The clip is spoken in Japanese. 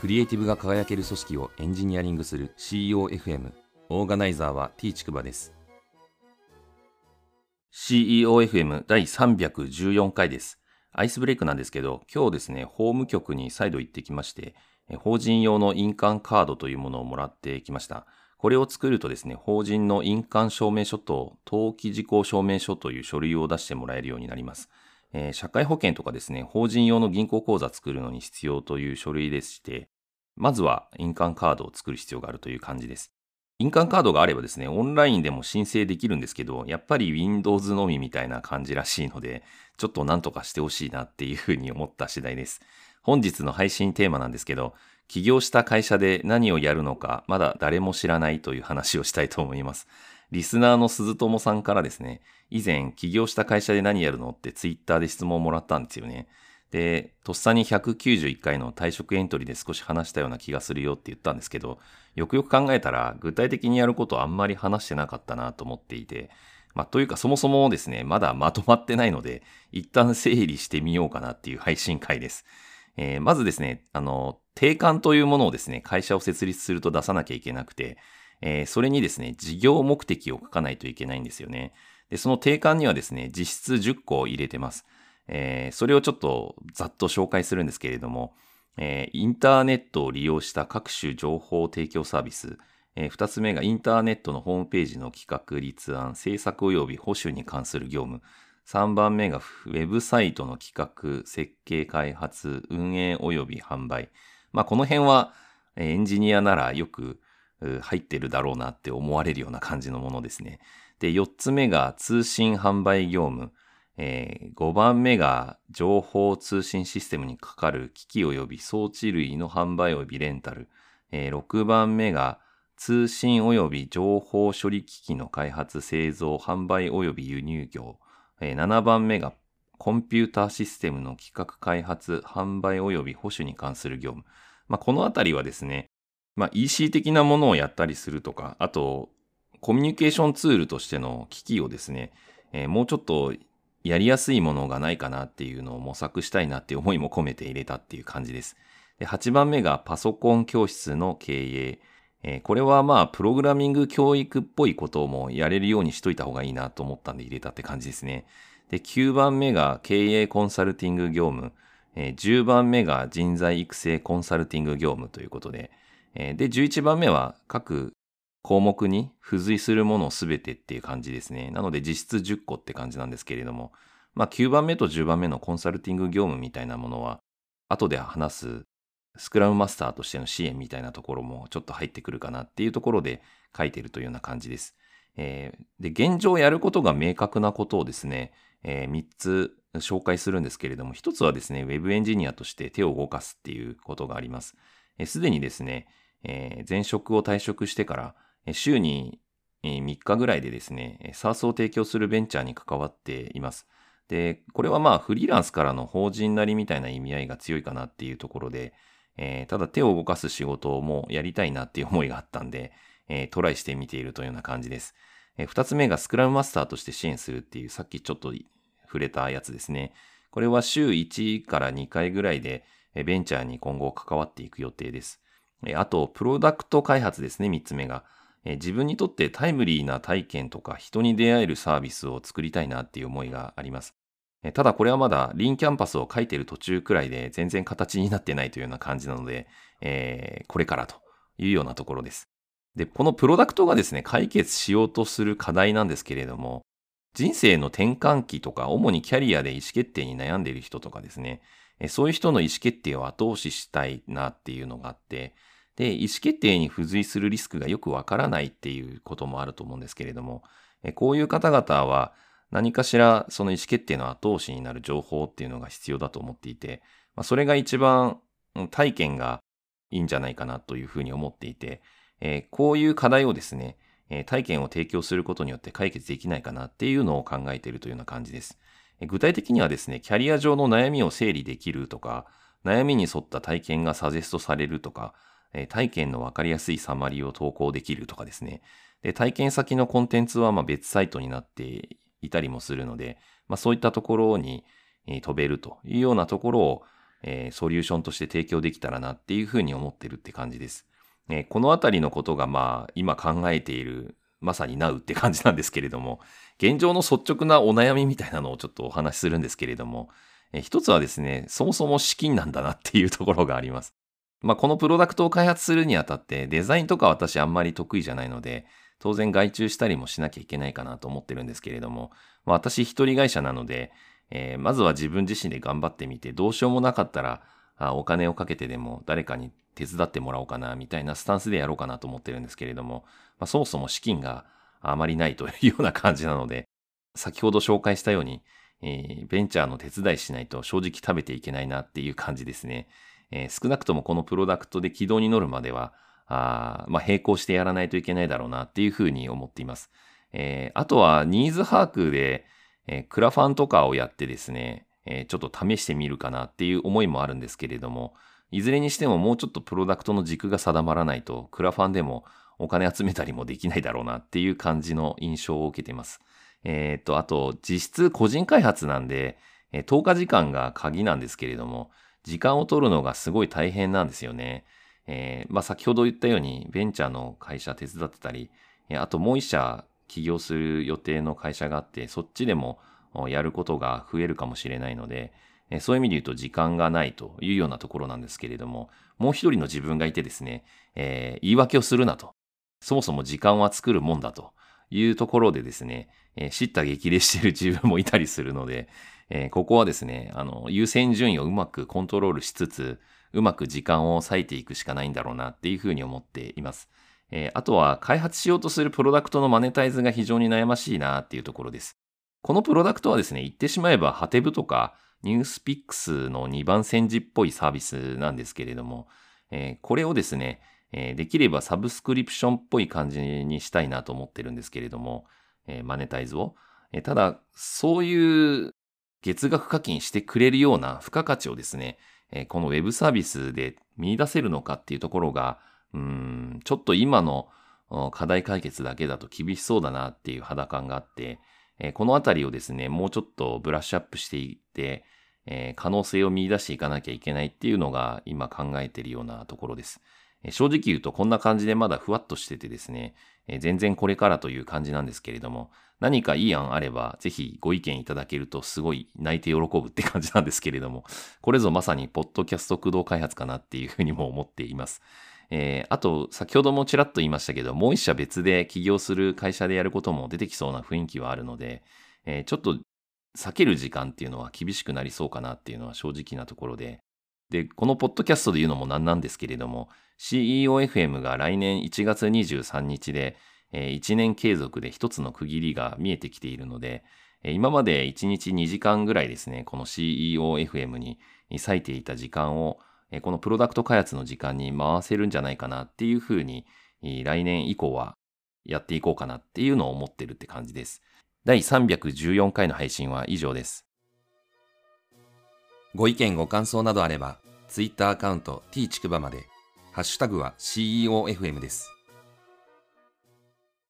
クリエイティブが輝ける組織をエンジニアリングする CEOFM オーガナイザーは T ちくばです。CEOFM 第314回です。アイスブレイクなんですけど今日ですね法務局に再度行ってきまして法人用の印鑑カードというものをもらってきました。これを作るとですね、法人の印鑑証明書と登記事項証明書という書類を出してもらえるようになります。えー、社会保険とかですね、法人用の銀行口座作るのに必要という書類でして、まずは印鑑カードを作る必要があるという感じです。印鑑カードがあればですね、オンラインでも申請できるんですけど、やっぱり Windows のみみたいな感じらしいので、ちょっとなんとかしてほしいなっていうふうに思った次第です。本日の配信テーマなんですけど、起業した会社で何をやるのか、まだ誰も知らないという話をしたいと思います。リスナーの鈴友さんからですね、以前起業した会社で何やるのってツイッターで質問をもらったんですよね。で、とっさに191回の退職エントリーで少し話したような気がするよって言ったんですけど、よくよく考えたら具体的にやることあんまり話してなかったなと思っていて、まあ、というかそもそもですね、まだまとまってないので、一旦整理してみようかなっていう配信会です。えー、まずですね、あの、定款というものをですね、会社を設立すると出さなきゃいけなくて、えー、それにですね、事業目的を書かないといけないんですよね。で、その定款にはですね、実質10個入れてます。えー、それをちょっとざっと紹介するんですけれども、えー、インターネットを利用した各種情報提供サービス、えー、2つ目がインターネットのホームページの企画立案、制作及び保守に関する業務、3番目がウェブサイトの企画、設計開発、運営及び販売。まあこの辺はエンジニアならよく入ってるだろうなって思われるような感じのものですね。で、4つ目が通信販売業務。えー、5番目が情報通信システムにかかる機器及び装置類の販売及びレンタル。えー、6番目が通信及び情報処理機器の開発、製造、販売及び輸入業。えー、7番目がコンピューターシステムの企画開発、販売及び保守に関する業務。まあ、このあたりはですね、まあ、EC 的なものをやったりするとか、あと、コミュニケーションツールとしての機器をですね、えー、もうちょっとやりやすいものがないかなっていうのを模索したいなっていう思いも込めて入れたっていう感じです。で8番目がパソコン教室の経営。えー、これはまあ、プログラミング教育っぽいこともやれるようにしといた方がいいなと思ったんで入れたって感じですね。で、9番目が経営コンサルティング業務。えー、10番目が人材育成コンサルティング業務ということで、で、11番目は各項目に付随するものすべてっていう感じですね。なので実質10個って感じなんですけれども、まあ9番目と10番目のコンサルティング業務みたいなものは、後で話すスクラムマスターとしての支援みたいなところもちょっと入ってくるかなっていうところで書いてるというような感じです。えー、で、現状やることが明確なことをですね、えー、3つ紹介するんですけれども、1つはですね、Web エンジニアとして手を動かすっていうことがあります。す、で、にですね、えー、前職を退職してから、週に3日ぐらいでですね、サースを提供するベンチャーに関わっています。で、これはまあフリーランスからの法人なりみたいな意味合いが強いかなっていうところで、えー、ただ手を動かす仕事もやりたいなっていう思いがあったんで、えー、トライしてみているというような感じです。えー、二つ目がスクラムマスターとして支援するっていう、さっきちょっと触れたやつですね。これは週1から2回ぐらいで、ベンチャーに今後関わっていく予定です。あと、プロダクト開発ですね、3つ目が。自分にとってタイムリーな体験とか人に出会えるサービスを作りたいなっていう思いがあります。ただこれはまだリンキャンパスを書いてる途中くらいで全然形になってないというような感じなので、えー、これからというようなところです。で、このプロダクトがですね、解決しようとする課題なんですけれども、人生の転換期とか、主にキャリアで意思決定に悩んでいる人とかですね、そういう人の意思決定を後押ししたいなっていうのがあって、で、意思決定に付随するリスクがよくわからないっていうこともあると思うんですけれども、こういう方々は何かしらその意思決定の後押しになる情報っていうのが必要だと思っていて、それが一番体験がいいんじゃないかなというふうに思っていて、こういう課題をですね、体験を提供することによって解決できないかなっていうのを考えているというような感じです。具体的にはですね、キャリア上の悩みを整理できるとか、悩みに沿った体験がサジェストされるとか、体験のわかりやすいサマリーを投稿できるとかですね。で体験先のコンテンツはま別サイトになっていたりもするので、まあ、そういったところに飛べるというようなところをえ、ソリューションとして提供できたらなっていうふうに思ってるって感じです。え、このあたりのことがまあ、今考えている、まさになうって感じなんですけれども、現状の率直なお悩みみたいなのをちょっとお話しするんですけれども、え、一つはですね、そもそも資金なんだなっていうところがあります。まあ、このプロダクトを開発するにあたって、デザインとか私あんまり得意じゃないので、当然外注したりもしなきゃいけないかなと思ってるんですけれども、まあ、私一人会社なので、えー、まずは自分自身で頑張ってみて、どうしようもなかったら、あお金をかけてでも誰かに手伝ってもらおうかな、みたいなスタンスでやろうかなと思ってるんですけれども、まあ、そもそも資金があまりないというような感じなので、先ほど紹介したように、えー、ベンチャーの手伝いしないと正直食べていけないなっていう感じですね。えー、少なくともこのプロダクトで軌道に乗るまでは、あまあ、並行してやらないといけないだろうなっていうふうに思っています。えー、あとはニーズ把握で、えー、クラファンとかをやってですね、えー、ちょっと試してみるかなっていう思いもあるんですけれども、いずれにしてももうちょっとプロダクトの軸が定まらないと、クラファンでもお金集めたりもできないだろうなっていう感じの印象を受けています。えっ、と、あと、実質個人開発なんで、え10日時間が鍵なんですけれども、時間を取るのがすごい大変なんですよね。えー、まあ、先ほど言ったように、ベンチャーの会社手伝ってたり、あともう一社起業する予定の会社があって、そっちでもやることが増えるかもしれないので、そういう意味で言うと時間がないというようなところなんですけれども、もう一人の自分がいてですね、えー、言い訳をするなと。そもそも時間は作るもんだというところでですね、えー、叱咤激励している自分もいたりするので、えー、ここはですね、あの、優先順位をうまくコントロールしつつ、うまく時間を割いていくしかないんだろうなっていうふうに思っています。えー、あとは開発しようとするプロダクトのマネタイズが非常に悩ましいなっていうところです。このプロダクトはですね、言ってしまえばハテブとかニュースピックスの2番煎じっぽいサービスなんですけれども、えー、これをですね、えー、できればサブスクリプションっぽい感じにしたいなと思ってるんですけれども、えー、マネタイズを。えただ、そういう月額課金してくれるような付加価値をですね、えこのウェブサービスで見出せるのかっていうところが、うん、ちょっと今の課題解決だけだと厳しそうだなっていう肌感があって、えこのあたりをですね、もうちょっとブラッシュアップしていって、え可能性を見出していかなきゃいけないっていうのが今考えているようなところです。正直言うとこんな感じでまだふわっとしててですね、全然これからという感じなんですけれども、何かいい案あれば、ぜひご意見いただけるとすごい泣いて喜ぶって感じなんですけれども、これぞまさにポッドキャスト駆動開発かなっていうふうにも思っています。えー、あと、先ほどもちらっと言いましたけど、もう一社別で起業する会社でやることも出てきそうな雰囲気はあるので、えー、ちょっと避ける時間っていうのは厳しくなりそうかなっていうのは正直なところで、で、このポッドキャストで言うのもなんなんですけれども、CEOFM が来年1月23日で、えー、1年継続で一つの区切りが見えてきているので、えー、今まで1日2時間ぐらいですね、この CEOFM に割いていた時間を、えー、このプロダクト開発の時間に回せるんじゃないかなっていうふうに、来年以降はやっていこうかなっていうのを思ってるって感じです。第314回の配信は以上です。ご意見ご感想などあれば、ツイッターアカウント t ちくばまで、ハッシュタグは CEOFM です。